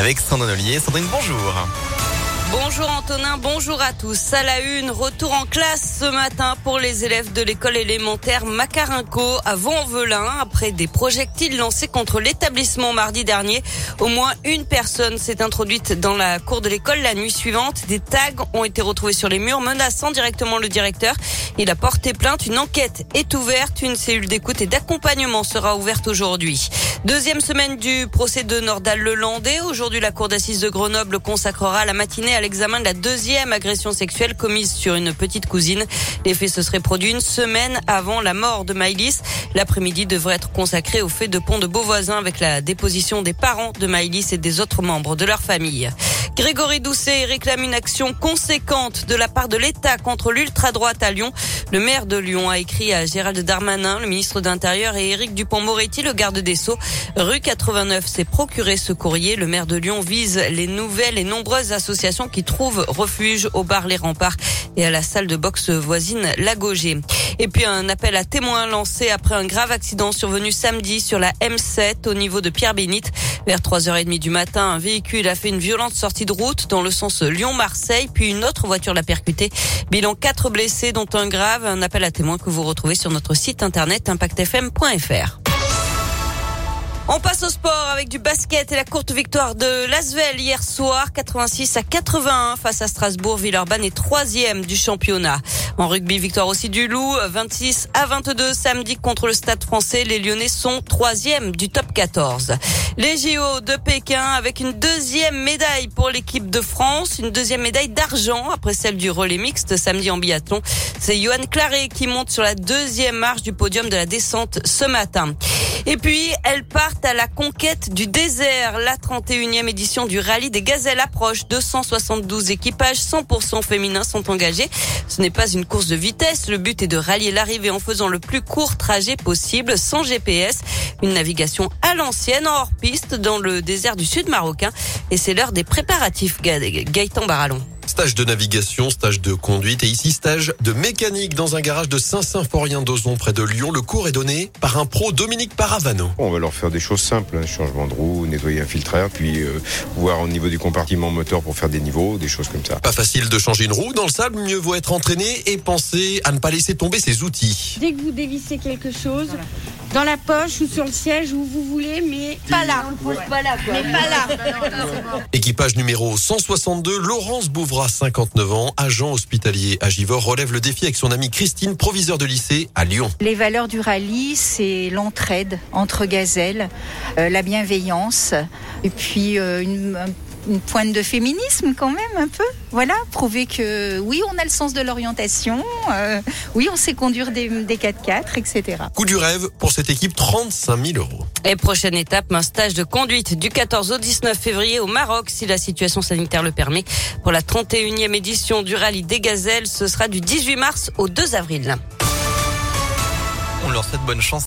avec Sandrine Ollier. Sandrine, bonjour. Bonjour Antonin, bonjour à tous. À la une, retour en classe ce matin pour les élèves de l'école élémentaire Macarinco à Vaux-en-Velin. Après des projectiles lancés contre l'établissement mardi dernier, au moins une personne s'est introduite dans la cour de l'école la nuit suivante. Des tags ont été retrouvés sur les murs menaçant directement le directeur. Il a porté plainte. Une enquête est ouverte. Une cellule d'écoute et d'accompagnement sera ouverte aujourd'hui. Deuxième semaine du procès de Nordal-Lelandais. Aujourd'hui, la cour d'assises de Grenoble consacrera la matinée à l'examen de la deuxième agression sexuelle commise sur une petite cousine. Les faits se seraient produits une semaine avant la mort de Maïlis. L'après-midi devrait être consacré au fait de pont de Beauvoisin avec la déposition des parents de Maïlis et des autres membres de leur famille. Grégory Doucet réclame une action conséquente de la part de l'État contre l'ultra-droite à Lyon. Le maire de Lyon a écrit à Gérald Darmanin, le ministre d'Intérieur et Éric Dupont-Moretti, le garde des Sceaux. Rue 89 s'est procuré ce courrier. Le maire de Lyon vise les nouvelles et nombreuses associations qui trouvent refuge au bar Les Remparts et à la salle de boxe voisine La Et puis un appel à témoins lancé après un grave accident survenu samedi sur la M7 au niveau de Pierre-Bénite. Vers 3h30 du matin, un véhicule a fait une violente sortie de route dans le sens Lyon-Marseille, puis une autre voiture l'a percuté. Bilan 4 blessés, dont un grave. Un appel à témoins que vous retrouvez sur notre site internet impactfm.fr. On passe au sport avec du basket et la courte victoire de Lasvel hier soir, 86 à 81 face à Strasbourg. Villeurbanne est troisième du championnat. En rugby, victoire aussi du Loup, 26 à 22 samedi contre le Stade français. Les Lyonnais sont troisième du top 14. Les JO de Pékin avec une deuxième médaille pour l'équipe de France, une deuxième médaille d'argent après celle du relais mixte samedi en biathlon. C'est Johan Claré qui monte sur la deuxième marche du podium de la descente ce matin. Et puis, elles partent à la conquête du désert. La 31e édition du rallye des gazelles approche. 272 équipages 100% féminins sont engagés. Ce n'est pas une course de vitesse. Le but est de rallier l'arrivée en faisant le plus court trajet possible sans GPS. Une navigation à l'ancienne, hors piste, dans le désert du sud marocain. Et c'est l'heure des préparatifs. Gaëtan Barallon. Stage de navigation, stage de conduite et ici stage de mécanique dans un garage de Saint-Symphorien d'Ozon près de Lyon. Le cours est donné par un pro Dominique Paravano. On va leur faire des choses simples, hein. changement de roue, nettoyer un filtreur, puis euh, voir au niveau du compartiment moteur pour faire des niveaux, des choses comme ça. Pas facile de changer une roue dans le sable, mieux vaut être entraîné et penser à ne pas laisser tomber ses outils. Dès que vous dévissez quelque chose, dans la poche ou sur le siège où vous voulez, mais pas là. Pas là, Mais pas là. Équipage numéro 162, Laurence Bouvra, 59 ans, agent hospitalier à Givor, relève le défi avec son amie Christine, proviseur de lycée à Lyon. Les valeurs du rallye, c'est l'entraide entre gazelles, euh, la bienveillance, et puis euh, une, une pointe de féminisme quand même un peu. Voilà, prouver que oui, on a le sens de l'orientation, euh, oui, on sait conduire des, des 4x4, etc. Coup du rêve pour cette équipe, 35 000 euros. Et prochaine étape, un stage de conduite du 14 au 19 février au Maroc, si la situation sanitaire le permet. Pour la 31e édition du rallye des gazelles, ce sera du 18 mars au 2 avril. On leur souhaite bonne chance.